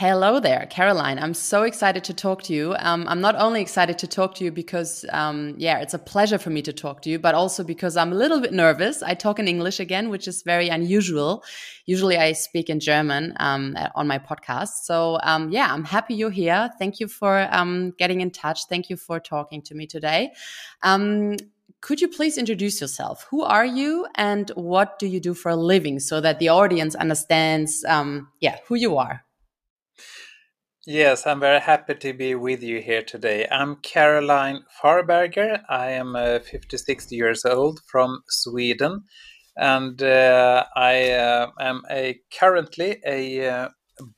Hello there, Caroline. I'm so excited to talk to you. Um, I'm not only excited to talk to you because, um, yeah, it's a pleasure for me to talk to you, but also because I'm a little bit nervous. I talk in English again, which is very unusual. Usually I speak in German um, on my podcast. So, um, yeah, I'm happy you're here. Thank you for um, getting in touch. Thank you for talking to me today. Um, could you please introduce yourself? Who are you and what do you do for a living so that the audience understands, yeah, who you are? Yes, I'm very happy to be with you here today. I'm Caroline Farberger. I am uh, 56 years old from Sweden, and uh, I uh, am a currently a uh,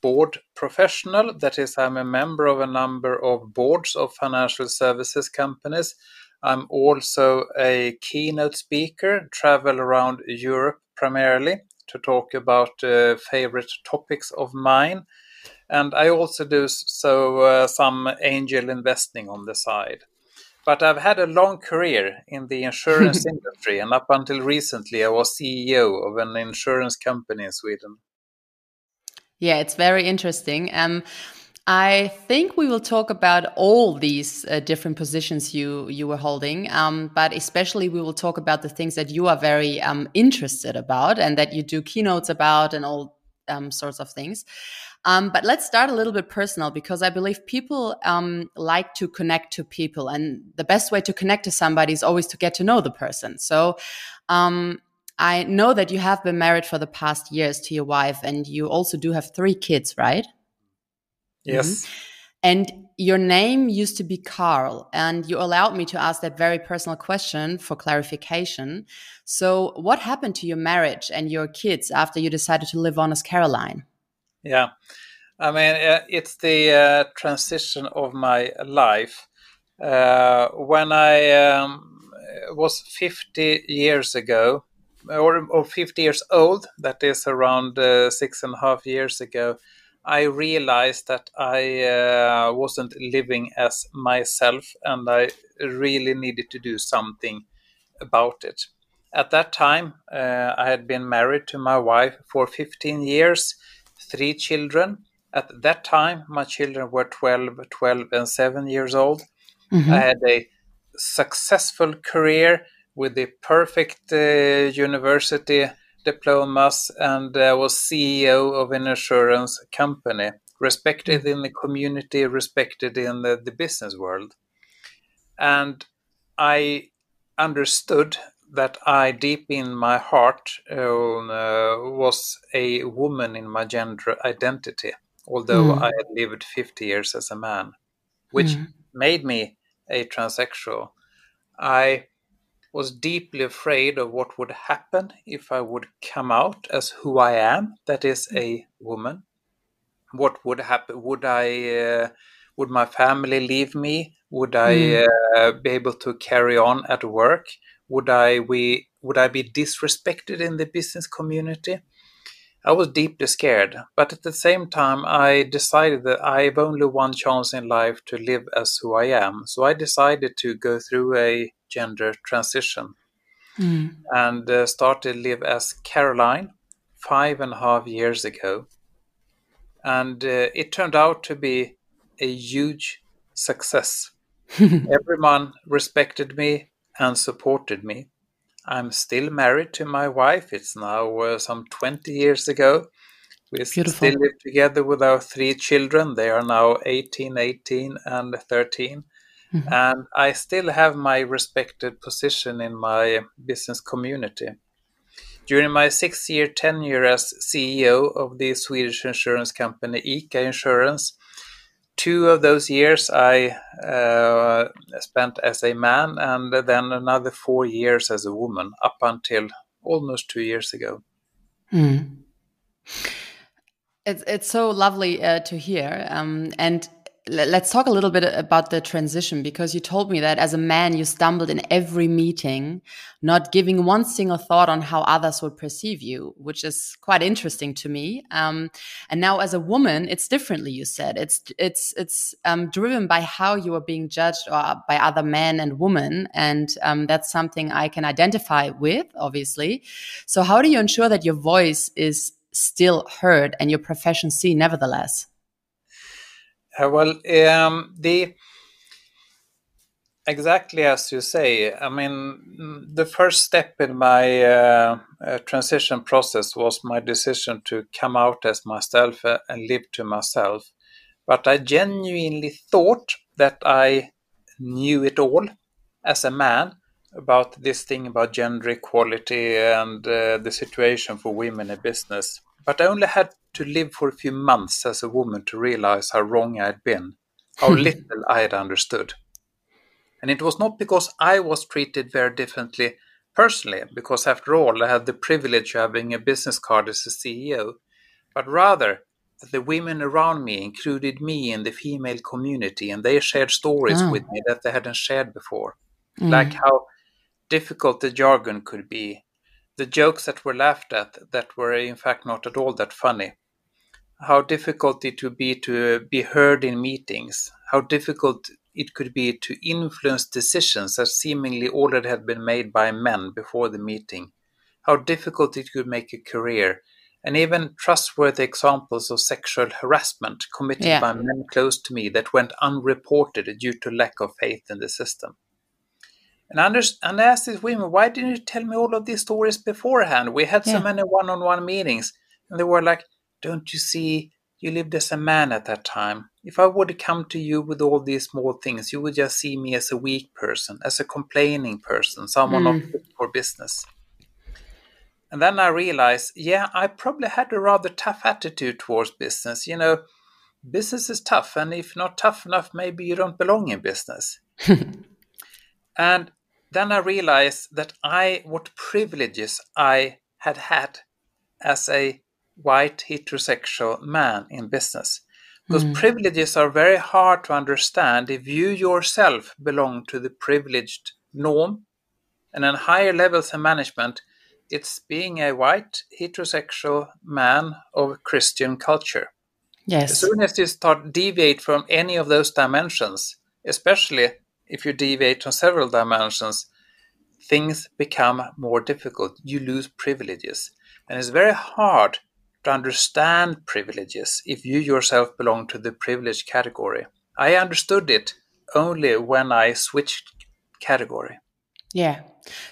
board professional. That is, I'm a member of a number of boards of financial services companies. I'm also a keynote speaker, travel around Europe primarily to talk about uh, favorite topics of mine and I also do so uh, some angel investing on the side. But I've had a long career in the insurance industry, and up until recently, I was CEO of an insurance company in Sweden. Yeah, it's very interesting. Um, I think we will talk about all these uh, different positions you you were holding, um, but especially we will talk about the things that you are very um, interested about and that you do keynotes about and all um, sorts of things. Um, but let's start a little bit personal because I believe people um, like to connect to people, and the best way to connect to somebody is always to get to know the person. So, um, I know that you have been married for the past years to your wife, and you also do have three kids, right? Yes. Mm -hmm. And your name used to be Carl, and you allowed me to ask that very personal question for clarification. So, what happened to your marriage and your kids after you decided to live on as Caroline? Yeah, I mean, uh, it's the uh, transition of my life. Uh, when I um, was 50 years ago, or, or 50 years old, that is around uh, six and a half years ago, I realized that I uh, wasn't living as myself and I really needed to do something about it. At that time, uh, I had been married to my wife for 15 years three children. At that time, my children were 12, 12 and 7 years old. Mm-hmm. I had a successful career with the perfect uh, university diplomas and I uh, was CEO of an insurance company, respected in the community, respected in the, the business world. And I understood that I, deep in my heart, uh, was a woman in my gender identity, although mm. I had lived 50 years as a man, which mm. made me a transsexual. I was deeply afraid of what would happen if I would come out as who I am, that is, a woman. What would happen? Would I? Uh, would my family leave me? Would I mm. uh, be able to carry on at work? Would I we would I be disrespected in the business community? I was deeply scared, but at the same time, I decided that I have only one chance in life to live as who I am. So I decided to go through a gender transition mm. and uh, started live as Caroline five and a half years ago. And uh, it turned out to be a huge success. Everyone respected me, and supported me. I'm still married to my wife. It's now uh, some 20 years ago. We Beautiful. still live together with our three children. They are now 18, 18, and 13. Mm-hmm. And I still have my respected position in my business community. During my six year tenure as CEO of the Swedish insurance company ICA Insurance, two of those years I uh, spent as a man and then another four years as a woman up until almost two years ago. Mm. It's, it's so lovely uh, to hear. Um, and let's talk a little bit about the transition because you told me that as a man you stumbled in every meeting not giving one single thought on how others would perceive you which is quite interesting to me. Um, and now as a woman it's differently you said. It's it's it's um, driven by how you are being judged or by other men and women and um, that's something i can identify with obviously. So how do you ensure that your voice is still heard and your profession seen nevertheless well, um, the exactly as you say. I mean, the first step in my uh, uh, transition process was my decision to come out as myself uh, and live to myself. But I genuinely thought that I knew it all as a man about this thing about gender equality and the situation for women in business. But I only had to live for a few months as a woman to realize how wrong I'd been, how little I had understood. And it was not because I was treated very differently personally, because after all, I had the privilege of having a business card as a CEO, but rather that the women around me included me in the female community and they shared stories oh. with me that they hadn't shared before. Mm. Like how difficult the jargon could be, the jokes that were laughed at that were in fact not at all that funny, how difficult it would be to be heard in meetings, how difficult it could be to influence decisions that seemingly already had been made by men before the meeting, how difficult it could make a career, and even trustworthy examples of sexual harassment committed yeah. by men close to me that went unreported due to lack of faith in the system. And I, and I asked these women, why didn't you tell me all of these stories beforehand? We had so yeah. many one on one meetings. And they were like, don't you see? You lived as a man at that time. If I would come to you with all these small things, you would just see me as a weak person, as a complaining person, someone mm. not fit for business. And then I realized, yeah, I probably had a rather tough attitude towards business. You know, business is tough, and if not tough enough, maybe you don't belong in business. and then I realized that I, what privileges I had had as a white heterosexual man in business. Because mm. privileges are very hard to understand if you yourself belong to the privileged norm. And on higher levels of management, it's being a white heterosexual man of Christian culture. Yes. As soon as you start deviate from any of those dimensions, especially if you deviate from several dimensions, things become more difficult. You lose privileges. And it's very hard to understand privileges if you yourself belong to the privileged category. I understood it only when I switched category. Yeah.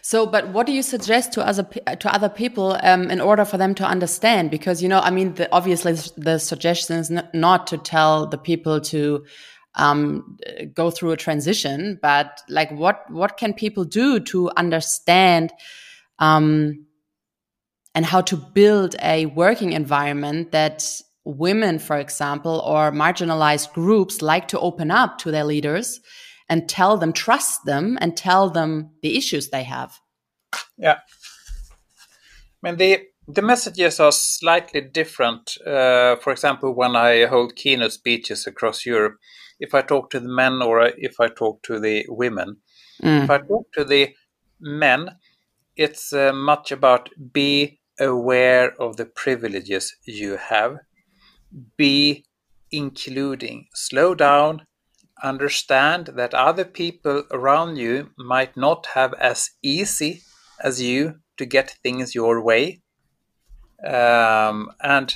So, but what do you suggest to other to other people um, in order for them to understand? Because you know, I mean, the, obviously the suggestion is not to tell the people to um, go through a transition, but like, what what can people do to understand? Um, and how to build a working environment that women, for example, or marginalized groups like to open up to their leaders and tell them, trust them, and tell them the issues they have. Yeah. I mean, the, the messages are slightly different. Uh, for example, when I hold keynote speeches across Europe, if I talk to the men or if I talk to the women, mm. if I talk to the men, it's uh, much about be aware of the privileges you have. Be including. Slow down. Understand that other people around you might not have as easy as you to get things your way. Um, and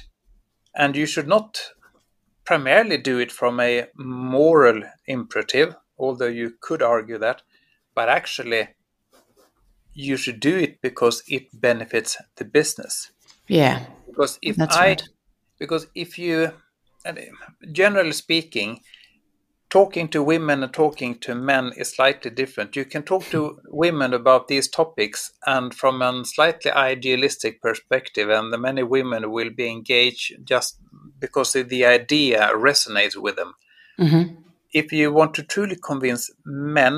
and you should not primarily do it from a moral imperative, although you could argue that, but actually you should do it because it benefits the business. Yeah. Because if That's I, right. because if you, generally speaking, talking to women and talking to men is slightly different. You can talk to women about these topics and from a slightly idealistic perspective, and the many women will be engaged just because the idea resonates with them. Mm-hmm. If you want to truly convince men,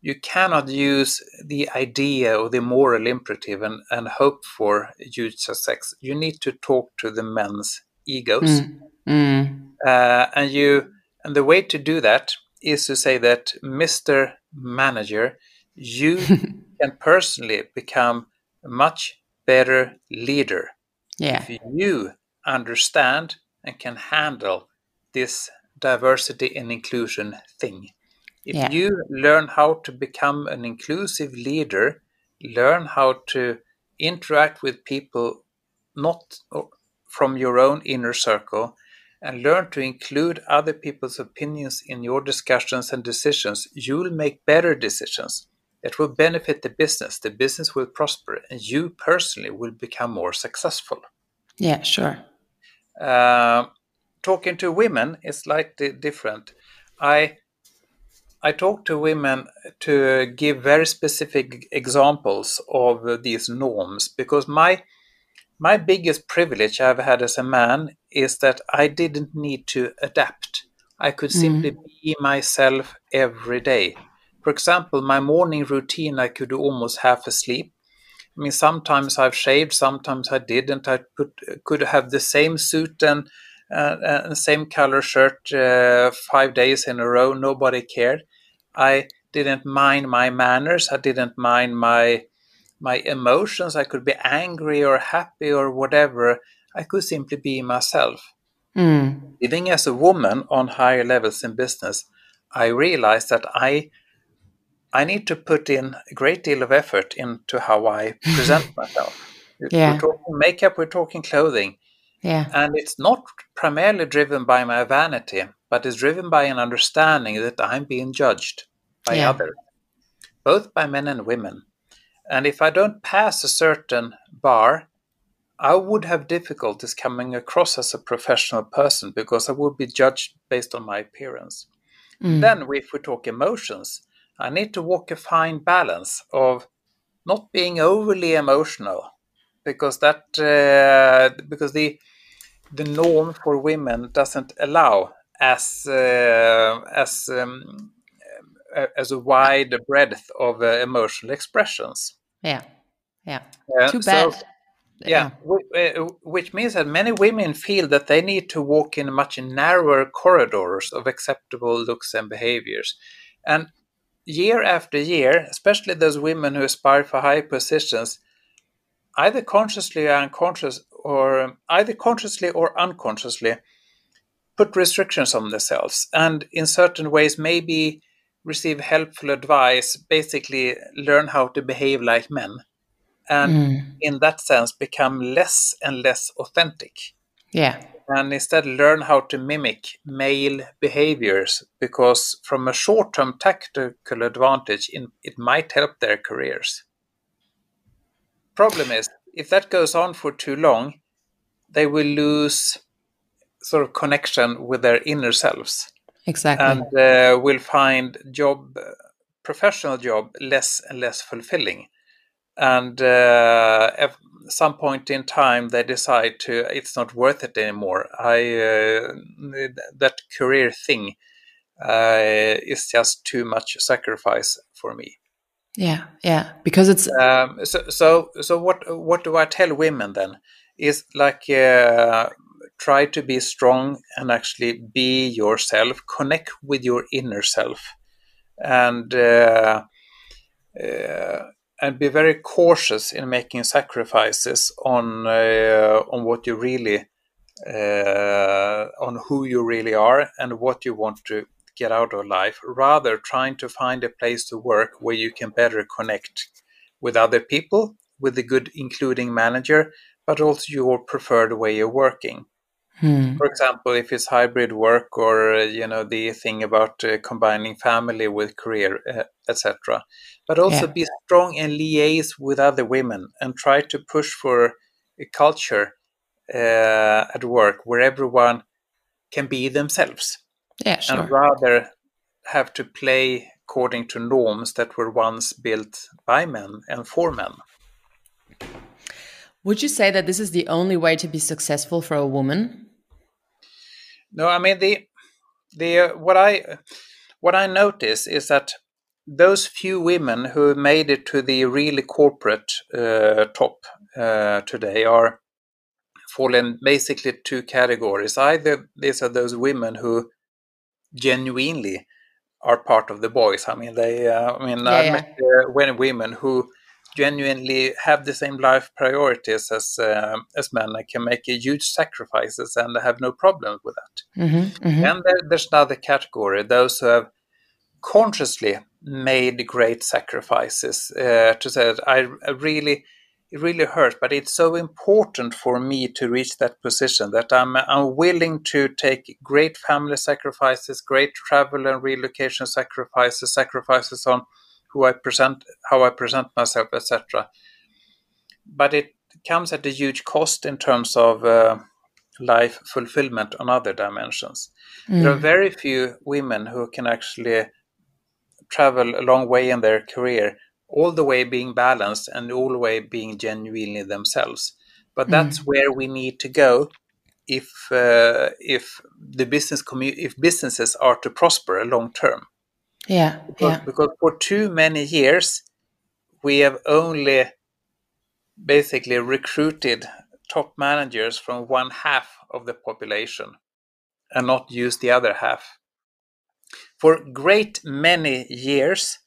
you cannot use the idea or the moral imperative and, and hope for huge success. You need to talk to the men's egos. Mm. Mm. Uh, and you and the way to do that is to say that Mr. Manager, you can personally become a much better leader Yeah. if you understand and can handle this diversity and inclusion thing. If Yeah. you learn how to become an inclusive leader, learn how to interact with people not uh, from your own inner circle, and learn to include other people's opinions in your discussions and decisions, you'll make better decisions that will benefit the business. The business will prosper, and you personally will become more successful. Yeah, sure. Uh, talking to women is slightly different. I I talk to women to give very specific examples of these norms because my my biggest privilege I've had as a man is that I didn't need to adapt. I could simply be myself every day. For example, my morning routine I could do almost half asleep. I mean, sometimes I've shaved, sometimes I didn't. I put, could have the same suit and uh, and same color shirt uh, five days in a row. Nobody cared. I didn't mind my manners. I didn't mind my my emotions. I could be angry or happy or whatever. I could simply be myself. Mm. Living as a woman on higher levels in business, I realized that I I need to put in a great deal of effort into how I present myself. Yeah. We're talking makeup, we're talking clothing. Yeah. And it's not primarily driven by my vanity, but it's driven by an understanding that I'm being judged by Yeah. others, both by men and women. And if I don't pass a certain bar, I would have difficulties coming across as a professional person because I would be judged based on my appearance. Mm. Then, if we talk emotions, I need to walk a fine balance of not being overly emotional, because that uh, because the the norm for women doesn't allow as uh, as um, a- as a wide breadth of uh, emotional expressions. Yeah. Yeah. Too so- bad. yeah, uh, which means that many women feel that they need to walk in much narrower corridors of acceptable looks and behaviors. And year after year, especially those women who aspire for high positions, either consciously or unconscious, or either consciously or unconsciously, put restrictions on themselves, and in certain ways, maybe receive helpful advice, basically learn how to behave like men. And Mm. in that sense become less and less authentic Yeah. And instead learn how to mimic male behaviors because from a short-term tactical advantage in, it might help their careers. Problem is if that goes on for too long they will lose sort of connection with their inner selves. Exactly. and uh, will find job professional job less and less fulfilling and uh, at some point in time they decide to it's not worth it anymore i uh, that career thing uh, is just too much sacrifice for me yeah. Yeah. Because it's um, so so so what what do i tell women then is like uh, try to be strong and actually be yourself connect with your inner self and uh, uh, and be very cautious in making sacrifices on uh, on what you really uh, on who you really are and what you want to get out of life rather trying to find a place to work where you can better connect with other people with a good including manager but also your preferred way of working Hmm. for example if it's hybrid work or uh, you know the thing about uh, combining family with career uh, etc but also Yeah. be strong and liaise with other women and try to push for a culture uh, at work where everyone can be themselves yeah. Sure. and rather have to play according to norms that were once built by men and for men Would you say that this is the only way to be successful for a woman? No, I mean the the uh, what I what I notice is that those few women who made it to the really corporate uh, top uh, today are fall in basically two categories. Either these are those women who genuinely are part of the boys. I mean, they. Uh, I mean, yeah, I yeah. met uh, women who genuinely have the same life priorities as uh, as men and can make huge sacrifices and I have no problem with that. Mm-hmm, mm-hmm. And there, there's another category: those who have consciously made great sacrifices uh, to say that I, I really it really hurts, but it's so important for me to reach that position that I'm, I'm willing to take great family sacrifices, great travel and relocation sacrifices, sacrifices on who I present, how I present myself, etc. But it comes at a huge cost in terms of uh, life fulfillment on other dimensions. Mm. There are very few women who can actually travel a long way in their career all the way being balanced and all the way being genuinely themselves. But mm. that's mm. where we need to go if uh, if the business commu- if businesses are to prosper long term. Yeah, because, yeah. Because for too many years, we have only basically recruited top managers from one half of the population and not used the other half. For great many years,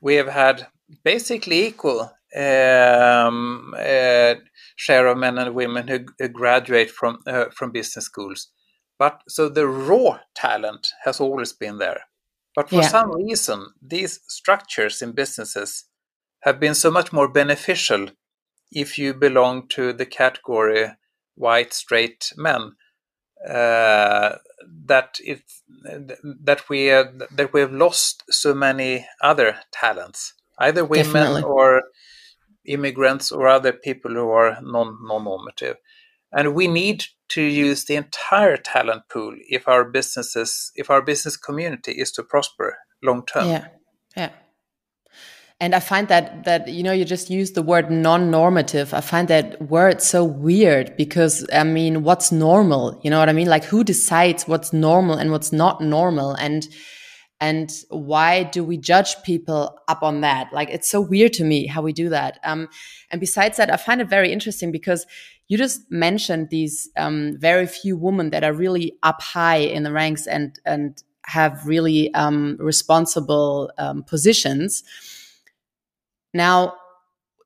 we have had basically equal um, uh, share of men and women who, graduate from uh, from business schools. But so the raw talent has always been there. But for yeah. some reason, these structures in businesses have been so much more beneficial if you belong to the category white straight men uh, that it that we uh, that we have lost so many other talents either women Definitely. or immigrants or other people who are non non-normative. And we need to use the entire talent pool if our businesses, if our business community is to prosper long term. Yeah, yeah. And I find that that you know you just use the word non-normative. I find that word so weird because I mean, what's normal? You know what I mean? Like who decides what's normal and what's not normal? And and why do we judge people up on that like it's so weird to me how we do that um, and besides that i find it very interesting because you just mentioned these um, very few women that are really up high in the ranks and and have really um, responsible um, positions. Now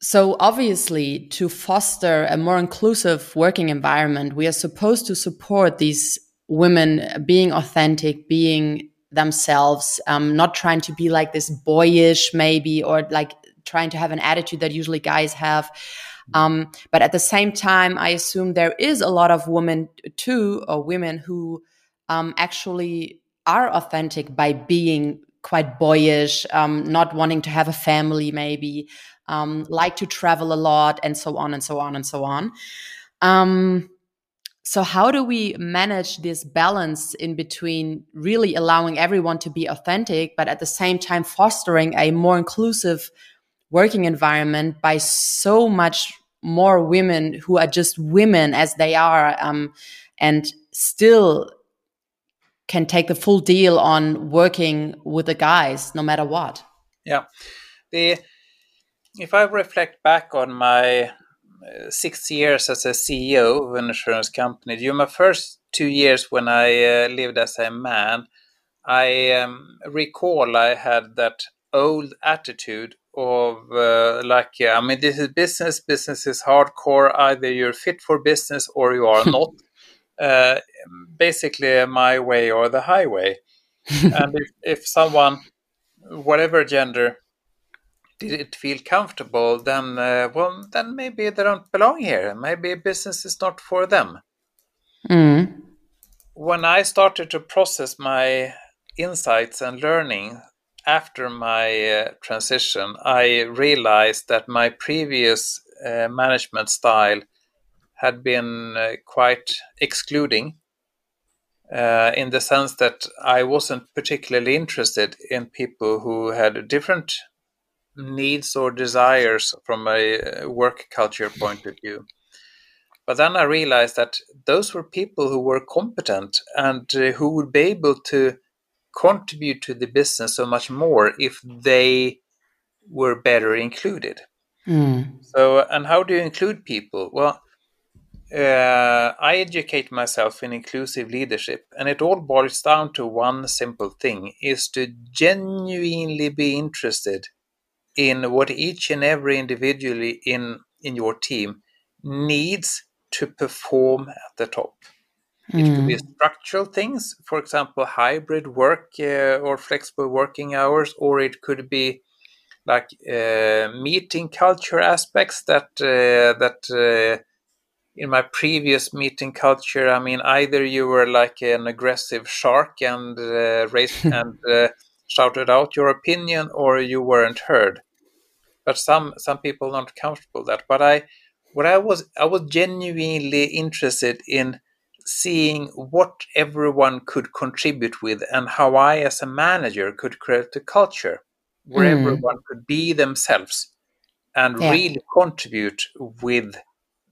so obviously to foster a more inclusive working environment we are supposed to support these women being authentic being themselves, um, not trying to be like this boyish maybe, or like trying to have an attitude that usually guys have. Um, but at the same time, I assume there is a lot of women too, or women who um, actually are authentic by being quite boyish, um, not wanting to have a family, maybe, um, like to travel a lot, and so on and so on and so on. Um, so, how do we manage this balance in between really allowing everyone to be authentic, but at the same time fostering a more inclusive working environment by so much more women who are just women as they are um, and still can take the full deal on working with the guys no matter what? Yeah. The, if I reflect back on my six years as a CEO of an insurance company. During my first two years when I uh, lived as a man, I um, recall I had that old attitude of uh, like, yeah, I mean, this is business. Business is hardcore. Either you're fit for business or you are not. Uh, basically, my way or the highway. and if, if someone, whatever gender, did it feel comfortable, then uh, well, then maybe they don't belong here. Maybe business is not for them. Mm. When I started to process my insights and learning after my uh, transition, I realized that my previous uh, management style had been uh, quite excluding. Uh, in the sense that I wasn't particularly interested in people who had different needs or desires from a uh, work culture point of view. But then I realized that those were people who were competent and uh, who would be able to contribute to the business so much more if they were better included. Mm. So, and how do you include people? Well, uh, I educate myself in inclusive leadership, and it all boils down to one simple thing: is to genuinely be interested in what each and every individually in in your team needs to perform at the top. It could be structural things, for example, hybrid work uh, or flexible working hours, or it could be like uh, meeting culture aspects that uh, that uh, in my previous meeting culture, I mean, either you were like an aggressive shark and uh, raised and uh, shouted out your opinion, or you weren't heard. But some some people aren't comfortable with that. But I, what I was, I was genuinely interested in seeing what everyone could contribute with and how I, as a manager, could create a culture where mm. everyone could be themselves and yeah. really contribute with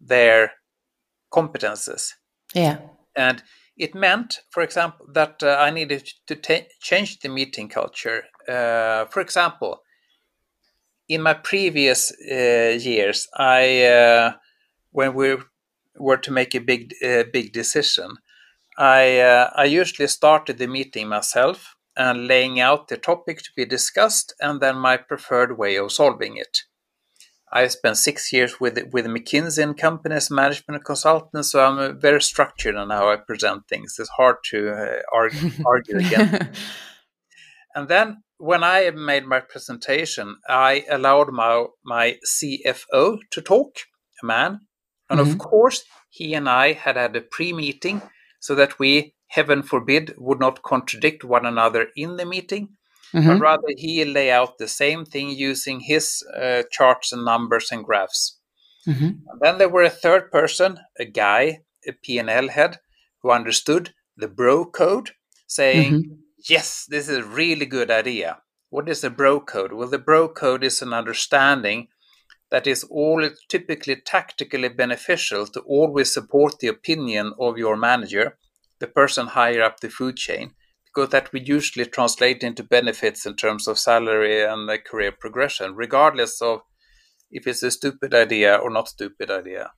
their competences. Yeah. And it meant, for example, that uh, I needed to t- change the meeting culture. Uh, for example, in my previous uh, years, I uh, when we were to make a big uh, big decision, I uh, I usually started the meeting myself and laying out the topic to be discussed, and then my preferred way of solving it. I spent six years with with McKinsey and companies, management consultant, so I'm very structured on how I present things. It's hard to uh, argue, argue again. and then when I made my presentation, I allowed my my CFO to talk, a man, and mm-hmm. of course he and I had had a pre-meeting so that we, heaven forbid, would not contradict one another in the meeting mm-hmm. but rather he lay out the same thing using his uh, charts and numbers and graphs. Mm-hmm. And then there were a third person, a guy, a P&L head, who understood the bro code, saying, mm-hmm. yes, this is a really good idea. What is the bro code? Well, the bro code is an understanding that is all typically tactically beneficial to always support the opinion of your manager, the person higher up the food chain, because that we usually translate into benefits in terms of salary and career progression, regardless of if it's a stupid idea or not stupid idea.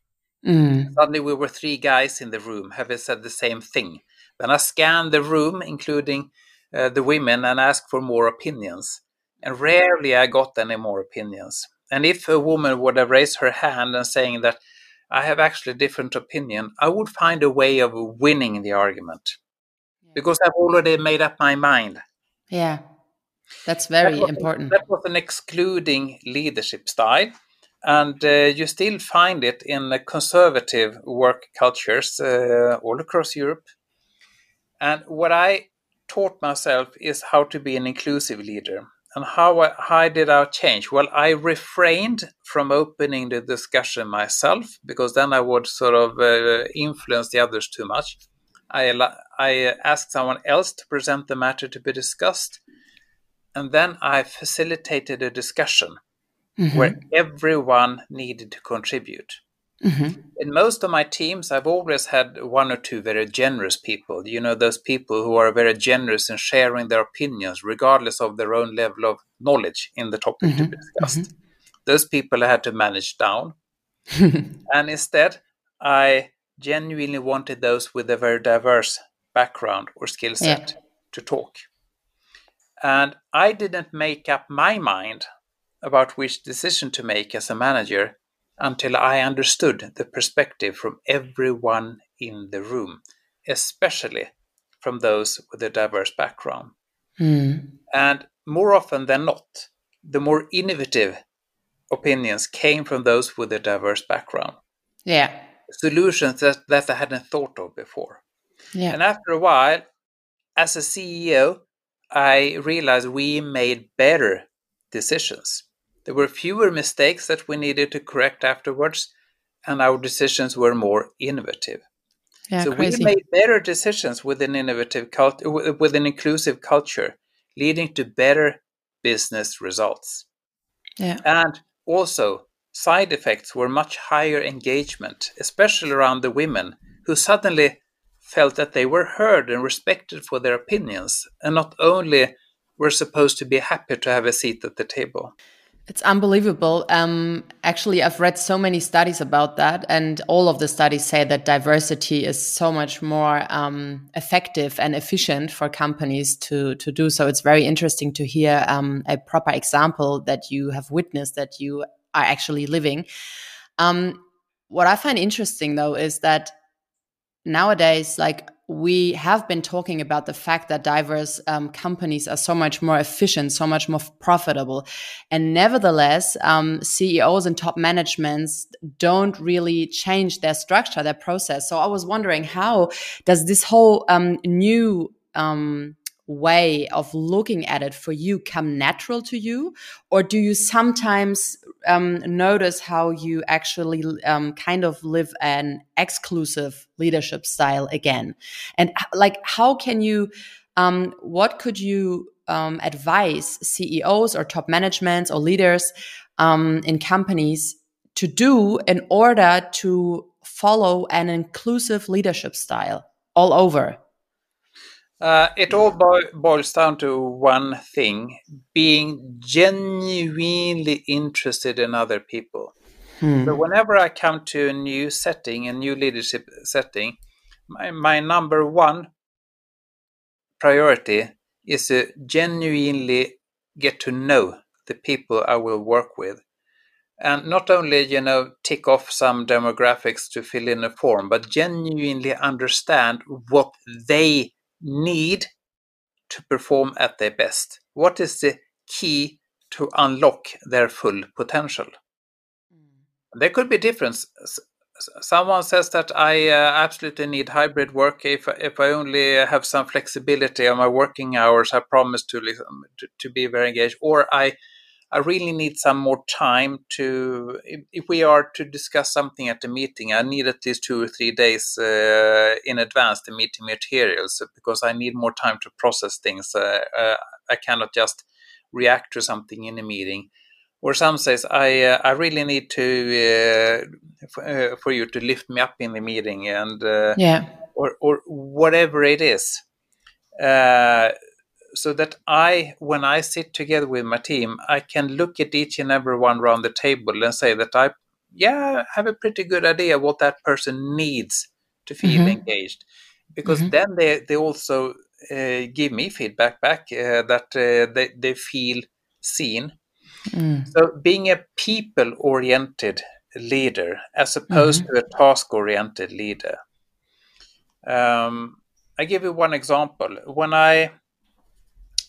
Mm. Suddenly, we were three guys in the room having said the same thing. Then I scanned the room, including uh, the women, and asked for more opinions. And rarely I got any more opinions. And if a woman would have raised her hand and saying that I have actually a different opinion, I would find a way of winning the argument because I've already made up my mind. Yeah, that's very that was, important. That was an excluding leadership style. And uh, you still find it in conservative work cultures uh, all across Europe. And what I taught myself is how to be an inclusive leader. And how, how did I change? Well, I refrained from opening the discussion myself because then I would sort of uh, influence the others too much. I, I asked someone else to present the matter to be discussed. And then I facilitated a discussion mm-hmm. where everyone needed to contribute. Mm-hmm. In most of my teams, I've always had one or two very generous people. You know, those people who are very generous in sharing their opinions, regardless of their own level of knowledge in the topic mm-hmm. to be discussed. Mm-hmm. Those people I had to manage down. and instead, I genuinely wanted those with a very diverse background or skill set yeah. to talk. And I didn't make up my mind about which decision to make as a manager until I understood the perspective from everyone in the room, especially from those with a diverse background. Mm. And more often than not, the more innovative opinions came from those with a diverse background. Yeah solutions that, that I hadn't thought of before. Yeah. And after a while, as a CEO, I realized we made better decisions. There were fewer mistakes that we needed to correct afterwards, and our decisions were more innovative. Yeah, so crazy. we made better decisions with an innovative culture, with an inclusive culture, leading to better business results. Yeah. And also Side effects were much higher engagement, especially around the women, who suddenly felt that they were heard and respected for their opinions, and not only were supposed to be happy to have a seat at the table. It's unbelievable. Um, actually, I've read so many studies about that, and all of the studies say that diversity is so much more um, effective and efficient for companies to to do so. It's very interesting to hear um, a proper example that you have witnessed that you are actually living. Um, what I find interesting though is that nowadays, like we have been talking about the fact that diverse um, companies are so much more efficient, so much more profitable. And nevertheless, um, CEOs and top managements don't really change their structure, their process. So I was wondering, how does this whole um, new um, way of looking at it for you come natural to you? Or do you sometimes um, notice how you actually um, kind of live an exclusive leadership style again? And like, how can you, um, what could you um, advise CEOs or top managements or leaders um, in companies to do in order to follow an inclusive leadership style all over? Uh, it all bo- boils down to one thing being genuinely interested in other people. Hmm. So, whenever I come to a new setting, a new leadership setting, my, my number one priority is to genuinely get to know the people I will work with. And not only, you know, tick off some demographics to fill in a form, but genuinely understand what they need to perform at their best? What is the key to unlock their full potential? Mm. There could be difference. Someone says that I uh, absolutely need hybrid work. If if I only have some flexibility on my working hours, I promise to to, to be very engaged. Or I I really need some more time to, if, if, we are to discuss something at the meeting, I need at least two or three days uh, in advance the meeting materials because I need more time to process things. Uh, uh, I cannot just react to something in a meeting. Or some says, I uh, I really need to uh, uh, for you to lift me up in the meeting and yeah, or or whatever it is so that I, when I sit together with my team, I can look at each and every one around the table and say that I, yeah, have a pretty good idea what that person needs to feel mm-hmm. engaged, because mm-hmm. then they they also uh, give me feedback back uh, that uh, they they feel seen. Mm. So being a people oriented leader as opposed mm-hmm. to a task oriented leader. Um, I give you one example. When I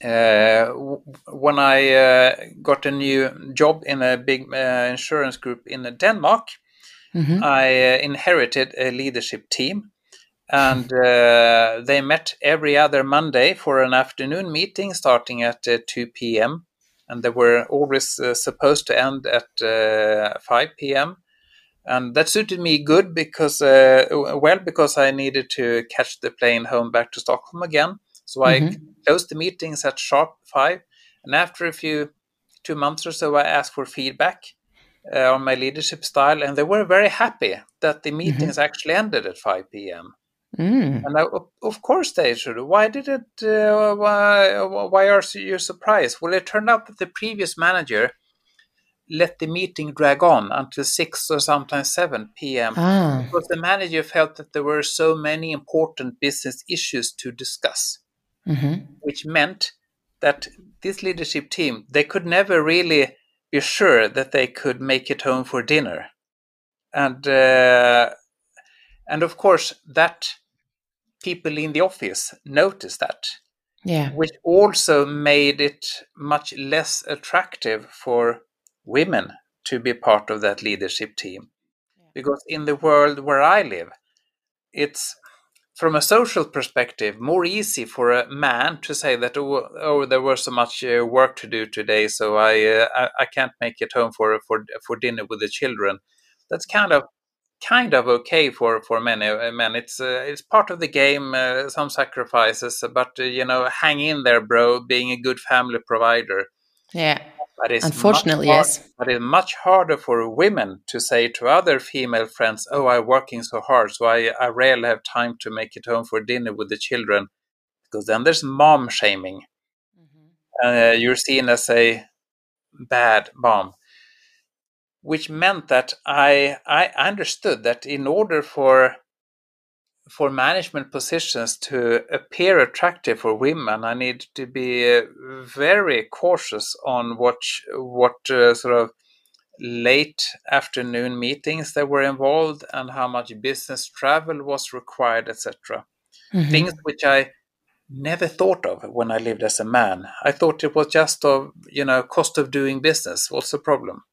when I uh, got a new job in a big uh, insurance group in Denmark, mm-hmm. I uh, inherited a leadership team. And uh, they met every other Monday for an afternoon meeting starting at 2 p.m. And they were always supposed to end at 5 p.m and that suited me good because uh, well because I needed to catch the plane home back to Stockholm again. So mm-hmm. I closed the meetings at sharp five, and after a few two months or so, I asked for feedback uh, on my leadership style, and they were very happy that the mm-hmm. meetings mm-hmm. actually ended at five p.m. Mm. And I, of course they should. Why did it? Uh, why, why are you surprised? Well, it turned out that the previous manager let the meeting drag on until 6 or sometimes 7 p.m. Ah. because the manager felt that there were so many important business issues to discuss mm-hmm. which meant that this leadership team they could never really be sure that they could make it home for dinner, and uh, and of course that people in the office noticed that. Yeah. Which also made it much less attractive for women to be part of that leadership team. Because in the world where I live, it's from a social perspective, more easy for a man to say that oh, oh there was so much uh, work to do today, so I, uh, I, I can't make it home for for for dinner with the children. That's kind of kind of okay for for many uh, men. It's uh, it's part of the game. Uh, some sacrifices, but uh, you know, hang in there, bro. Being a good family provider. Yeah. But it's Unfortunately, hard, yes. But it's much harder for women to say to other female friends, "Oh, I'm working so hard, so I, I rarely have time to make it home for dinner with the children," because then there's mom shaming. Mm-hmm. Uh, you're seen as a bad mom, which meant that I I understood that in order for for management positions to appear attractive for women, I need to be uh, very cautious on what what uh, sort of late afternoon meetings that were involved and how much business travel was required, etc. Mm-hmm. Things which I never thought of when I lived as a man. I thought it was just of you know cost of doing business. What's the problem?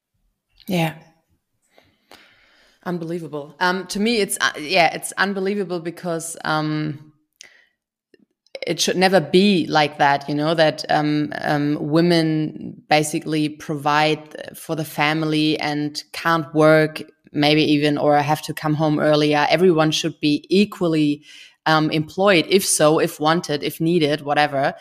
Yeah. Unbelievable. Um, to me, it's uh, yeah, it's unbelievable because um, it should never be like that. You know that um, um, women basically provide for the family and can't work, maybe even or have to come home earlier. Everyone should be equally um, employed, if so, if wanted, if needed, whatever.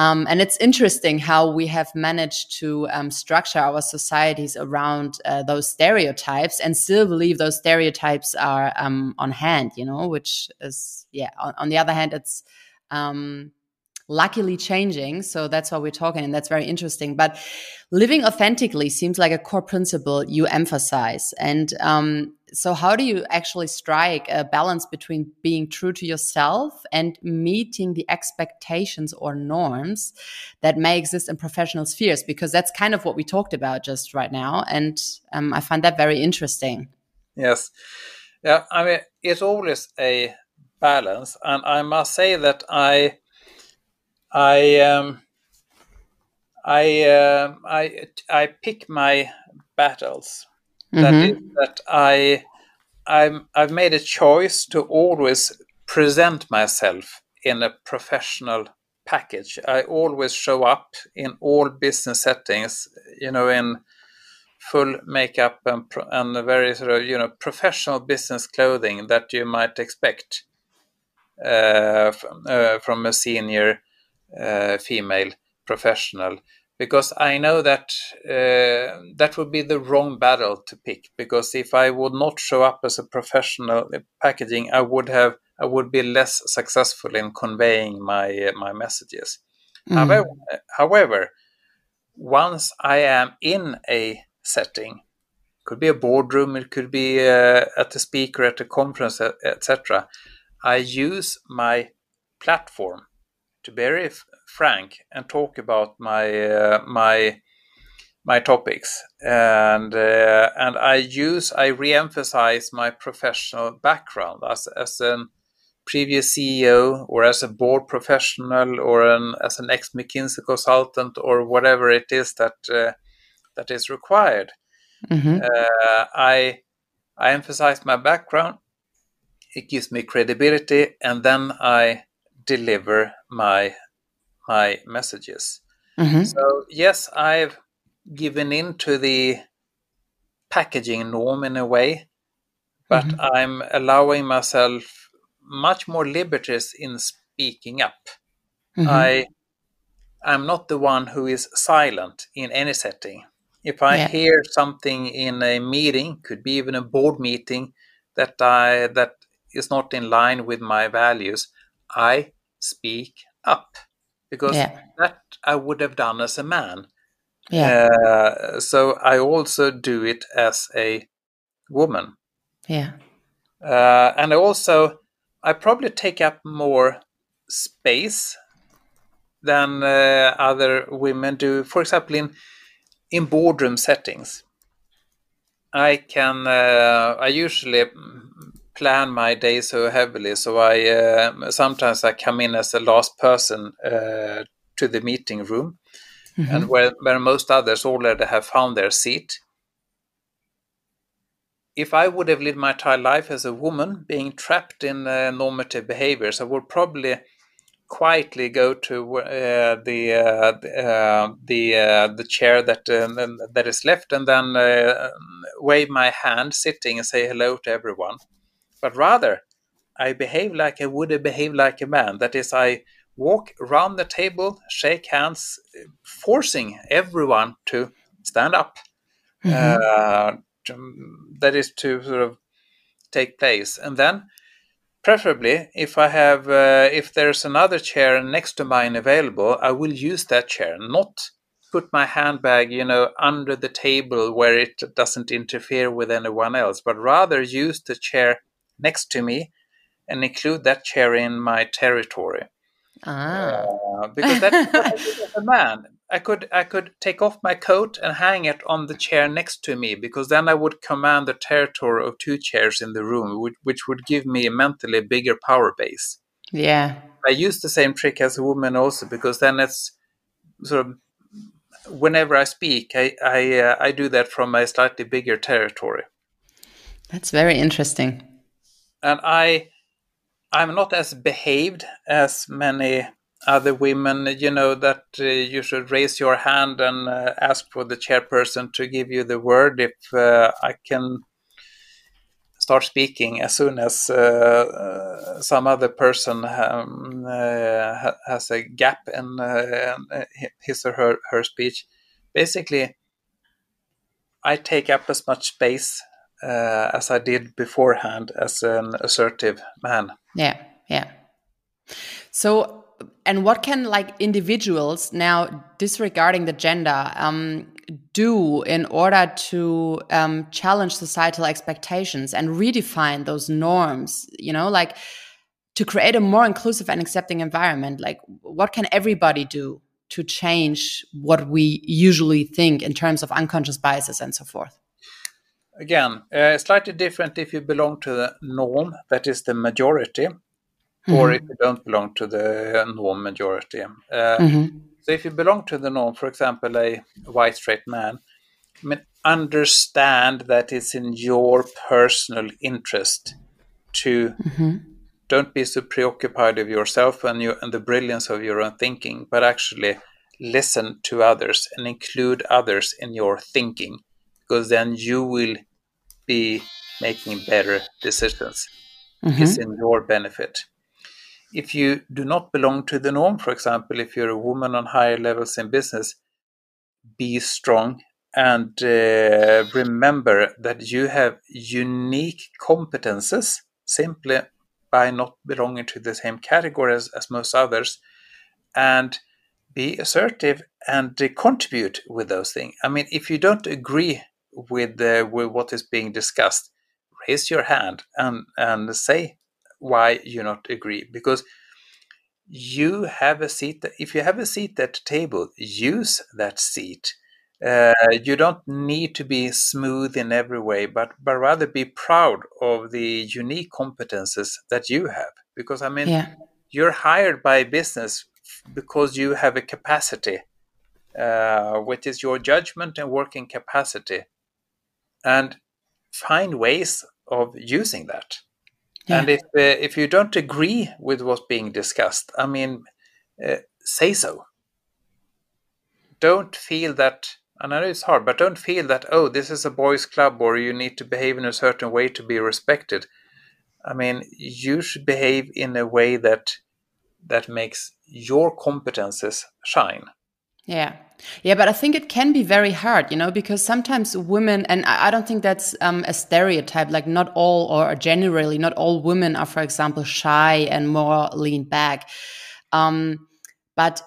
Um, and it's interesting how we have managed to um, structure our societies around uh, those stereotypes and still believe those stereotypes are um, on hand, you know, which is, yeah, on, on the other hand, it's, um, luckily changing. So that's why we're talking, and that's very interesting. But living authentically seems like a core principle you emphasize. And um, so, how do you actually strike a balance between being true to yourself and meeting the expectations or norms that may exist in professional spheres? Because that's kind of what we talked about just right now. And um, I find that very interesting. Yes. Yeah. I mean, it's always a balance. And I must say that I I um, I uh, I I pick my battles. Mm-hmm. That is that I I'm I've made a choice to always present myself in a professional package. I always show up in all business settings, you know, in full makeup and and very sort of you know professional business clothing that you might expect uh, from, uh, from a senior uh, female professional because I know that uh, that would be the wrong battle to pick. Because if I would not show up as a professional packaging, I would have I would be less successful in conveying my uh, my messages. Mm. However, however, once I am in a setting, could be a boardroom, it could be uh, at a speaker at a conference, etc. I use my platform to be very frank and talk about my uh, my my topics and uh, and I use I re-emphasize my professional background as as a previous CEO or as a board professional or an as an ex McKinsey consultant or whatever it is that uh, that is required. Mm-hmm. Uh, I I emphasize my background. It gives me credibility, and then I deliver my my messages. Mm-hmm. So yes, I've given in to the packaging norm in a way, but mm-hmm. I'm allowing myself much more liberties in speaking up. Mm-hmm. I I'm not the one who is silent in any setting. If I yeah. hear something in a meeting, could be even a board meeting that I that is not in line with my values, I speak up because yeah. that I would have done as a man. Yeah. Uh, so I also do it as a woman. Yeah. Uh, and I also, I probably take up more space than uh, other women do. For example, in in boardroom settings, I can. Uh, I usually plan my day so heavily. So I uh, sometimes I come in as the last person uh, to the meeting room, mm-hmm. and where where most others already have found their seat. If I would have lived my entire life as a woman, being trapped in uh, normative behaviors, I would probably quietly go to uh, the uh, the uh, the chair that that is left, and then wave my hand, sitting, and say hello to everyone but rather I behave like I would have behaved like a man. That is, I walk around the table, shake hands, forcing everyone to stand up. Mm-hmm. Uh, to, that is to sort of take place, and then preferably if I have uh, if there's another chair next to mine available, I will use that chair, not put my handbag, you know, under the table where it doesn't interfere with anyone else, but rather use the chair next to me and include that chair in my territory. Ah. Uh, because that's as a man. I could I could take off my coat and hang it on the chair next to me because then I would command the territory of two chairs in the room, which, which would give me a mentally bigger power base. Yeah. I use the same trick as a woman also because then it's sort of whenever I speak, I I, uh, I do that from a slightly bigger territory. That's very interesting. And I I'm not as behaved as many other women. You know that uh, you should raise your hand and uh, ask for the chairperson to give you the word if uh, I can start speaking as soon as uh, uh, some other person um, uh, has a gap in his or her, her speech. Basically, I take up as much space uh, as I did beforehand as an assertive man. Yeah, yeah. So, and what can like individuals now disregarding the gender um, do in order to um, challenge societal expectations and redefine those norms? You know, like to create a more inclusive and accepting environment. Like, what can everybody do to change what we usually think in terms of unconscious biases and so forth? Again, uh, slightly different if you belong to the norm, that is the majority, mm-hmm. or if you don't belong to the norm majority. Uh, mm-hmm. So if you belong to the norm, for example, a white straight man, I mean, understand that it's in your personal interest to mm-hmm. don't be so preoccupied of yourself and, you, and the brilliance of your own thinking, but actually listen to others and include others in your thinking because then you will be making better decisions. Mm-hmm. It's in your benefit. If you do not belong to the norm, for example, if you're a woman on higher levels in business, be strong and uh, remember that you have unique competences simply by not belonging to the same category as, as most others and be assertive and uh, contribute with those things. I mean, if you don't agree with, uh, with what is being discussed, raise your hand and, and say why you not agree. Because you have a seat, if you have a seat at the table, use that seat. Uh, you don't need to be smooth in every way, but, but rather be proud of the unique competences that you have. Because, I mean, yeah. you're hired by business because you have a capacity, uh, which is your judgment and working capacity and find ways of using that. Yeah. And if uh, if you don't agree with what's being discussed, I mean, uh, say so. Don't feel that. And I know it's hard, but don't feel that oh, this is a boys' club, or you need to behave in a certain way to be respected. I mean, you should behave in a way that that makes your competences shine. Yeah. Yeah, but I think it can be very hard, you know, because sometimes women, and I don't think that's um, a stereotype, like not all or generally not all women are, for example, shy and more lean back. Um, but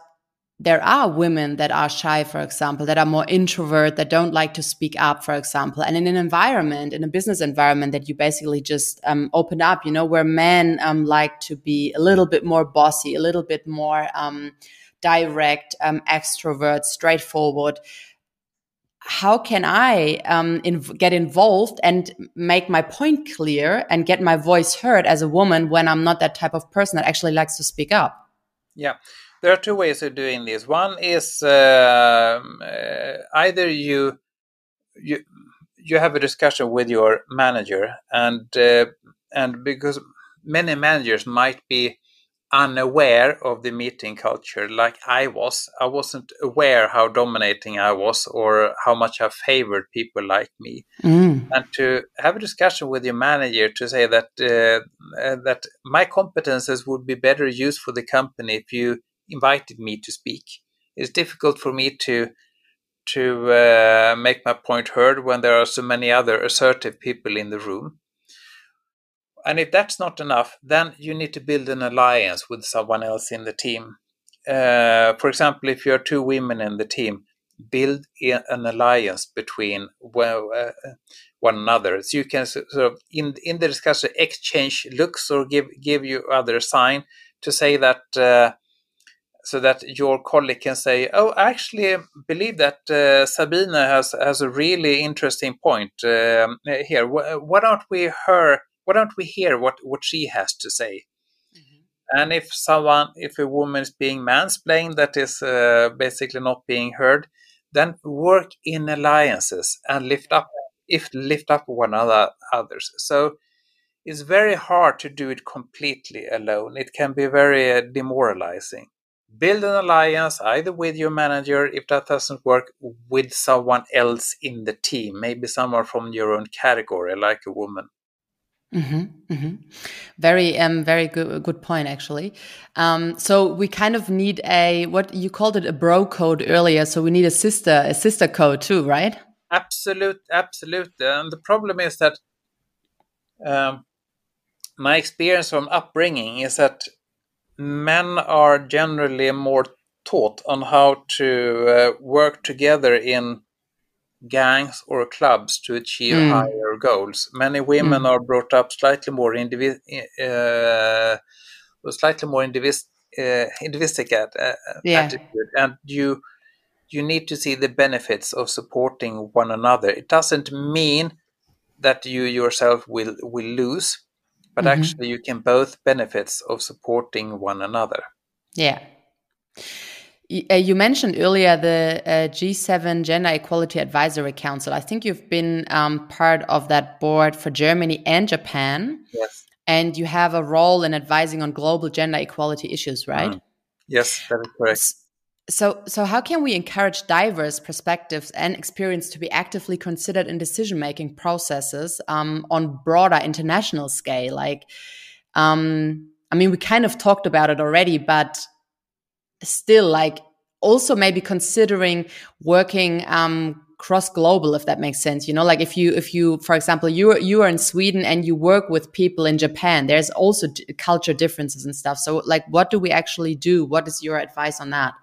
there are women that are shy, for example, that are more introvert, that don't like to speak up, for example. And in an environment, in a business environment that you basically just um, open up, you know, where men um, like to be a little bit more bossy, a little bit more um, direct, um, extrovert, straightforward. How can I um, get involved and make my point clear and get my voice heard as a woman when I'm not that type of person that actually likes to speak up? Yeah, there are two ways of doing this. One is uh, uh, either you you you have a discussion with your manager, and uh, and because many managers might be unaware of the meeting culture like I was. I wasn't aware how dominating I was or how much I favored people like me. Mm. And to have a discussion with your manager to say that uh, uh, that my competences would be better used for the company if you invited me to speak. It's difficult for me to to uh, make my point heard when there are so many other assertive people in the room and if that's not enough, then you need to build an alliance with someone else in the team. Uh, for example, if you're two women in the team, build an alliance between well, uh, one another. So you can sort of in in the discussion exchange looks or give give you other sign to say that uh, so that your colleague can say, "Oh, I actually believe that uh, Sabina has has a really interesting point um, here. Why don't we her? Why don't we hear what what she has to say?" Mm-hmm. And if someone, if a woman is being mansplained, that is uh, basically not being heard, then work in alliances and lift up, if lift up one another others. So it's very hard to do it completely alone. It can be very uh, demoralizing build an alliance either with your manager if that doesn't work with someone else in the team maybe someone from your own category like a woman Mm-hmm, mm-hmm. Very, um, very good, good point actually. Um, so we kind of need a what you called it a bro code earlier. So we need a sister, a sister code too, right? Absolute, absolutely. And the problem is that um, my experience from upbringing is that men are generally more taught on how to uh, work together in gangs or clubs to achieve mm. higher goals. Many women mm. are brought up slightly more indivi- uh, slightly more indivis- uh, individualistic at, uh, yeah. attitude, and you you need to see the benefits of supporting one another. It doesn't mean that you yourself will will lose, but mm-hmm. actually you can both benefits of supporting one another yeah uh, you mentioned earlier the uh, G7 Gender Equality Advisory Council. I think you've been um, part of that board for Germany and Japan. Yes. And you have a role in advising on global gender equality issues, right? Mm. Yes, that is correct. So, so how can we encourage diverse perspectives and experience to be actively considered in decision-making processes um, on broader international scale? Like, um, I mean, we kind of talked about it already, but still, like, also maybe considering working um, cross global if that makes sense you know? Like if you if you for example you're you are in sweden and you work with people in japan there's also culture differences and stuff. So like what do we actually do? What is your advice on that?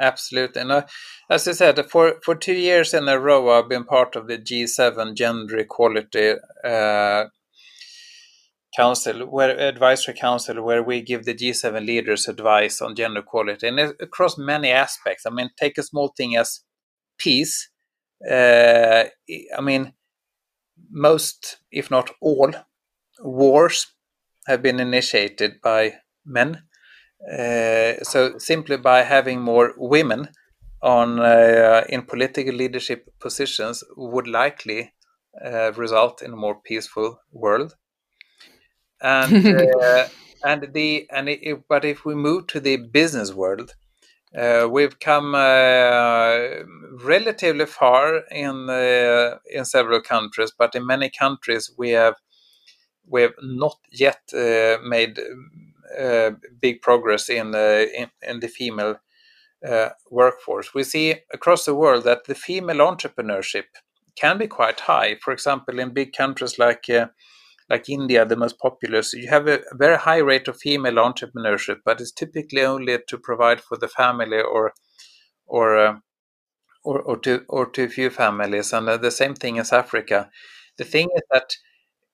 Absolutely. And uh, as I said, for, for two years in a row, I've been part of the G7 Gender Equality uh, Council, where advisory council, where we give the G7 leaders advice on gender equality, and across many aspects. I mean, take a small thing as peace. Uh, I mean, most, if not all, wars have been initiated by men uh, so simply by having more women on uh, in political leadership positions would likely uh, result in a more peaceful world. And uh, and the and it, but if we move to the business world, uh, we've come relatively far in in several countries, but in many countries we have we have not yet made uh, big progress in, uh, in, in the female uh, workforce. We see across the world that the female entrepreneurship can be quite high. For example, in big countries like like India, the most populous, you have a very high rate of female entrepreneurship, but it's typically only to provide for the family or or uh, or, or to or to a few families. And uh, the same thing as Africa. The thing is that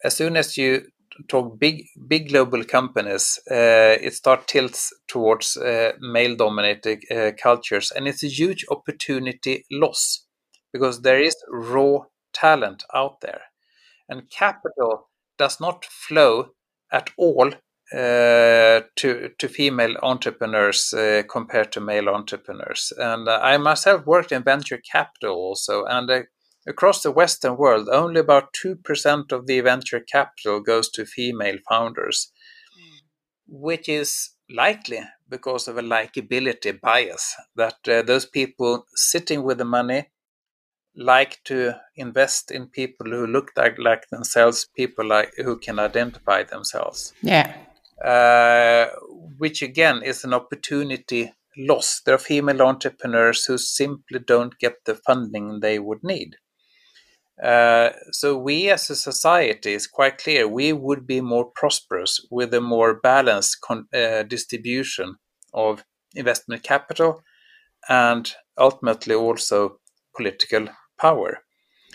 as soon as you talk big big global companies, uh, it start tilts towards uh, male dominated uh, cultures, and it's a huge opportunity loss because there is raw talent out there, and capital does not flow at all uh, to to female entrepreneurs uh, compared to male entrepreneurs. And uh, I myself worked in venture capital also, and Across the Western world, only about 2% of the venture capital goes to female founders, which is likely because of a likability bias that those people sitting with the money like to invest in people who look like, like themselves, people like who can identify themselves. Yeah. Uh, which again is an opportunity loss. There are female entrepreneurs who simply don't get the funding they would need. Uh, so we as a society is quite clear we would be more prosperous with a more balanced con- uh, distribution of investment capital and ultimately also political power.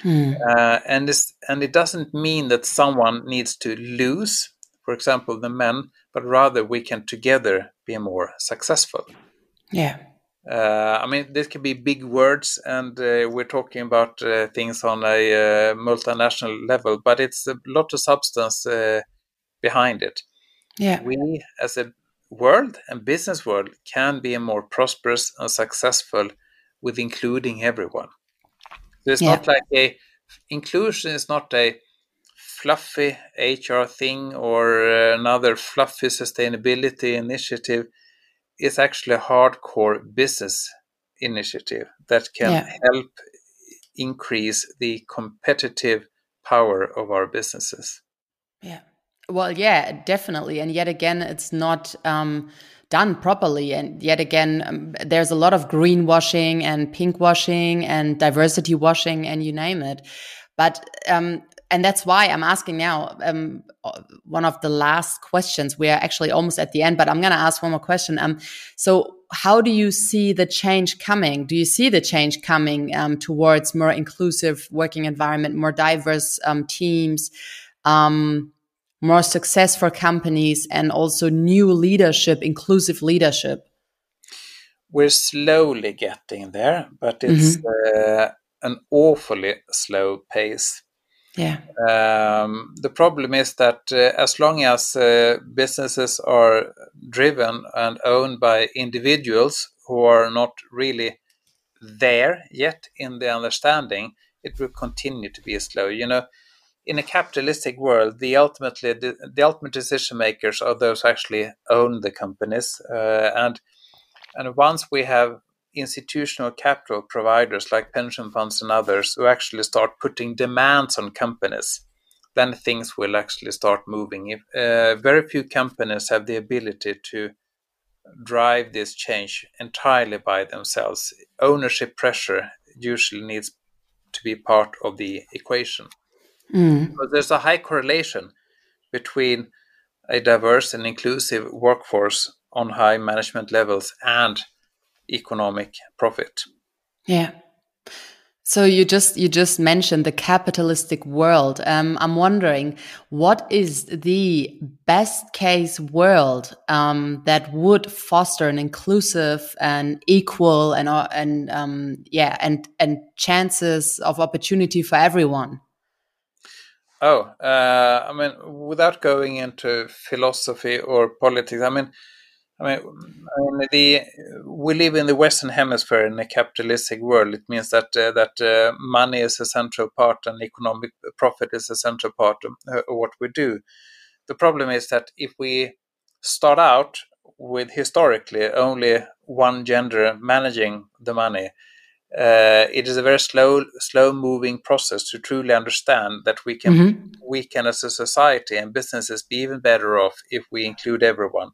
Mm. Uh, and this, and it doesn't mean that someone needs to lose, for example, the men, but rather we can together be more successful. Yeah. Uh, I mean, this can be big words, and uh, we're talking about uh, things on a uh, multinational level, but it's a lot of substance uh, behind it. Yeah. We, as a world and business world, can be more prosperous and successful with including everyone. So it's Yeah. not like a inclusion is not a fluffy HR thing or another fluffy sustainability initiative. It's actually a hardcore business initiative that can Yeah. help increase the competitive power of our businesses. Yeah. Well, yeah, definitely. And yet again, it's not um, done properly. And yet again, um, there's a lot of greenwashing and pinkwashing and diversity washing and you name it. But, um, and that's why I'm asking now um, one of the last questions. We are actually almost at the end, but I'm going to ask one more question. Um, so, how do you see the change coming? Do you see the change coming um, towards more inclusive working environment, more diverse um, teams? Um, more success for companies and also new leadership, inclusive leadership. We're slowly getting there, but it's uh, an awfully slow pace. Yeah. Um, the problem is that uh, as long as uh, businesses are driven and owned by individuals who are not really there yet in the understanding, it will continue to be slow. You know, in a capitalistic world, the ultimately the, ultimate decision makers are those who actually own the companies, uh, and and once we have institutional capital providers like pension funds and others who actually start putting demands on companies, then things will actually start moving. If, uh, very few companies have the ability to drive this change entirely by themselves. Ownership pressure usually needs to be part of the equation. Mm. But there's a high correlation between a diverse and inclusive workforce on high management levels and economic profit. Yeah. So you just you just mentioned the capitalistic world. Um, I'm wondering what is the best case world um, that would foster an inclusive and equal and uh, and um, yeah and and chances of opportunity for everyone. Oh, uh, I mean, without going into philosophy or politics, I mean, I mean, I mean, the we live in the Western Hemisphere in a capitalistic world. It means that uh, that uh, money is a central part and economic profit is a central part of uh, what we do. The problem is that if we start out with historically only one gender managing the money, uh, it is a very slow, slow-moving process to truly understand that we can, Mhm. we can, as a society and businesses, be even better off if we include everyone.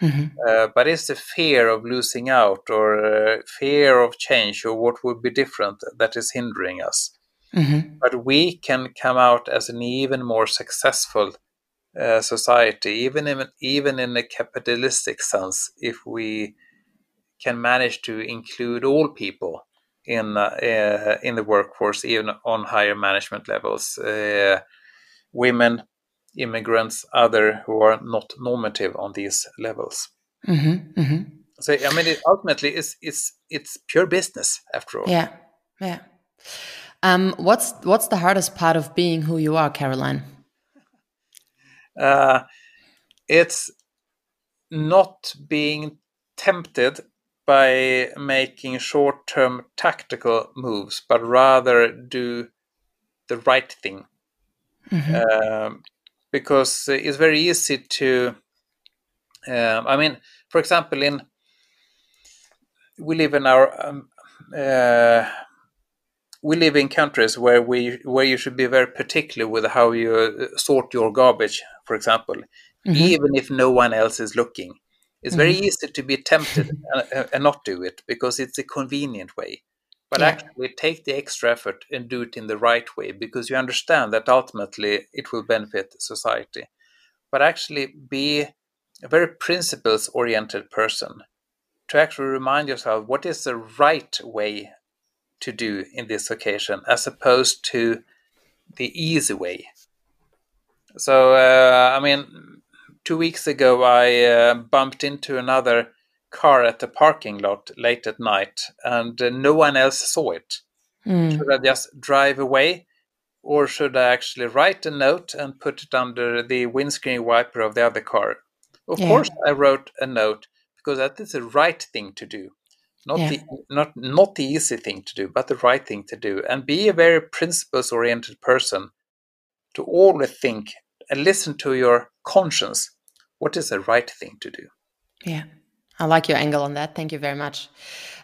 Mhm. Uh, but it's the fear of losing out, or uh, fear of change, or what would be different that is hindering us. Mhm. But we can come out as an even more successful uh, society, even in even in a capitalistic sense, if we can manage to include all people in uh, in the workforce, even on higher management levels, uh, women, immigrants, other who are not normative on these levels. Mhm. Mhm. So I mean, it ultimately, it's it's it's pure business after all. Yeah. Yeah. Um, what's what's the hardest part of being who you are, Caroline? Uh, it's not being tempted by making short-term tactical moves, but rather do the right thing. Um, because it's very easy to, um, I mean, for example, in we live in our um, uh, we live in countries where we where you should be very particular with how you uh, sort your garbage, for example, even if no one else is looking. It's very mm-hmm. easy to be tempted and, uh, uh, and not do it because it's a convenient way. But Yeah. actually, take the extra effort and do it in the right way because you understand that ultimately it will benefit society. But actually, be a very principles oriented person to actually remind yourself what is the right way to do in this occasion as opposed to the easy way. So, uh, I mean, two weeks ago, I uh, bumped into another car at the parking lot late at night, and uh, no one else saw it. Mm. Should I just drive away, or should I actually write a note and put it under the windscreen wiper of the other car? Of yeah. course, I wrote a note because that is the right thing to do. Not yeah. the not not the easy thing to do, but the right thing to do, and be a very principles oriented person. To always think and listen to your conscience. What is the right thing to do? Yeah. I like your angle on that. Thank you very much.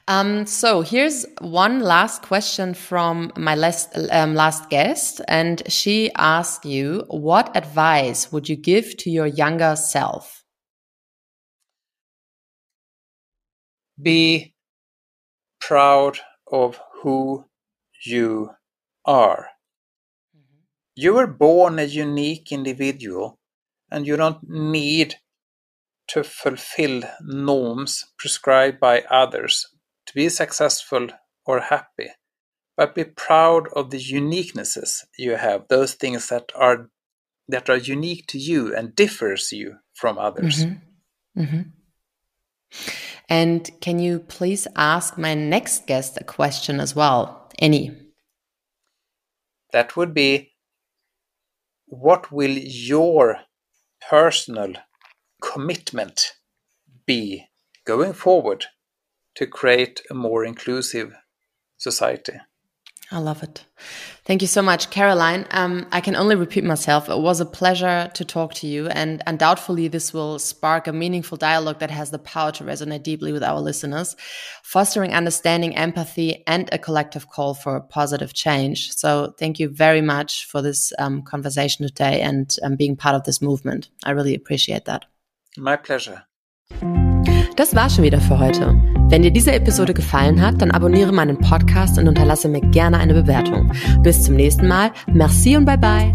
Um, so here's one last question from my last um, last guest, and she asked you, "What advice would you give to your younger self?" Be proud of who you are. You were born a unique individual, and you don't need to fulfill norms prescribed by others to be successful or happy, but be proud of the uniquenesses you have, those things that are that are unique to you and differs you from others. Mm-hmm. Mm-hmm. And can you please ask my next guest a question as well? Any? That would be what will your personal commitment be going forward to create a more inclusive society? I love it. Thank you so much, Caroline. Um, I can only repeat myself. It was a pleasure to talk to you, and undoubtedly, this will spark a meaningful dialogue that has the power to resonate deeply with our listeners, fostering understanding, empathy, and a collective call for positive change. So, thank you very much for this um, conversation today and um, being part of this movement. I really appreciate that. My pleasure. Das war schon wieder für heute. Wenn dir diese Episode gefallen hat, dann abonniere meinen Podcast und unterlasse mir gerne eine Bewertung. Bis zum nächsten Mal. Merci und bye bye.